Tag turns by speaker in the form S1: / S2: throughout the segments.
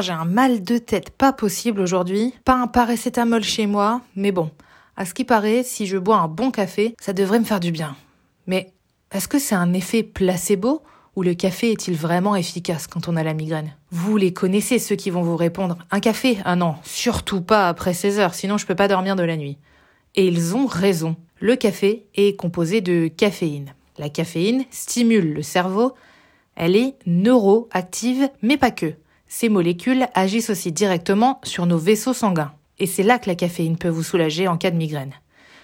S1: J'ai un mal de tête pas possible aujourd'hui. Pas un paracétamol chez moi, mais bon. À ce qui paraît, si je bois un bon café, ça devrait me faire du bien. Mais est-ce que c'est un effet placebo ou le café est-il vraiment efficace quand on a la migraine? Vous les connaissez ceux qui vont vous répondre Un café? Ah non, surtout pas après 16 heures, sinon je peux pas dormir de la nuit. Et ils ont raison. Le café est composé de caféine. La caféine stimule le cerveau, elle est neuroactive, mais pas que. Ces molécules agissent aussi directement sur nos vaisseaux sanguins. Et c'est là que la caféine peut vous soulager en cas de migraine.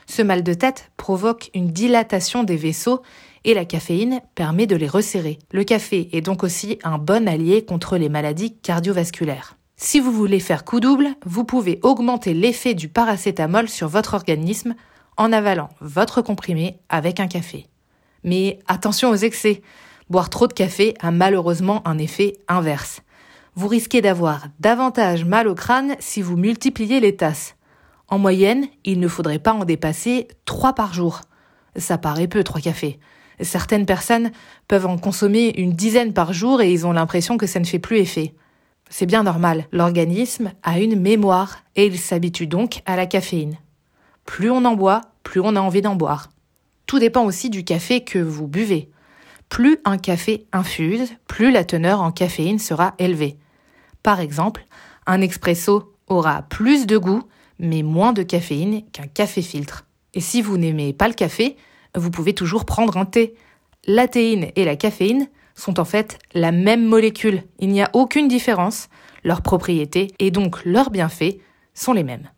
S1: Ce mal de tête provoque une dilatation des vaisseaux et la caféine permet de les resserrer. Le café est donc aussi un bon allié contre les maladies cardiovasculaires. Si vous voulez faire coup double, vous pouvez augmenter l'effet du paracétamol sur votre organisme en avalant votre comprimé avec un café. Mais attention aux excès. Boire trop de café a malheureusement un effet inverse. Vous risquez d'avoir davantage mal au crâne si vous multipliez les tasses. En moyenne, il ne faudrait pas en dépasser 3 par jour. Ça paraît peu, 3 cafés. Certaines personnes peuvent en consommer une dizaine par jour et ils ont l'impression que ça ne fait plus effet. C'est bien normal, l'organisme a une mémoire et il s'habitue donc à la caféine. Plus on en boit, plus on a envie d'en boire. Tout dépend aussi du café que vous buvez. Plus un café infuse, plus la teneur en caféine sera élevée. Par exemple, un expresso aura plus de goût, mais moins de caféine qu'un café filtre. Et si vous n'aimez pas le café, vous pouvez toujours prendre un thé. La théine et la caféine sont en fait la même molécule. Il n'y a aucune différence. Leurs propriétés et donc leurs bienfaits sont les mêmes.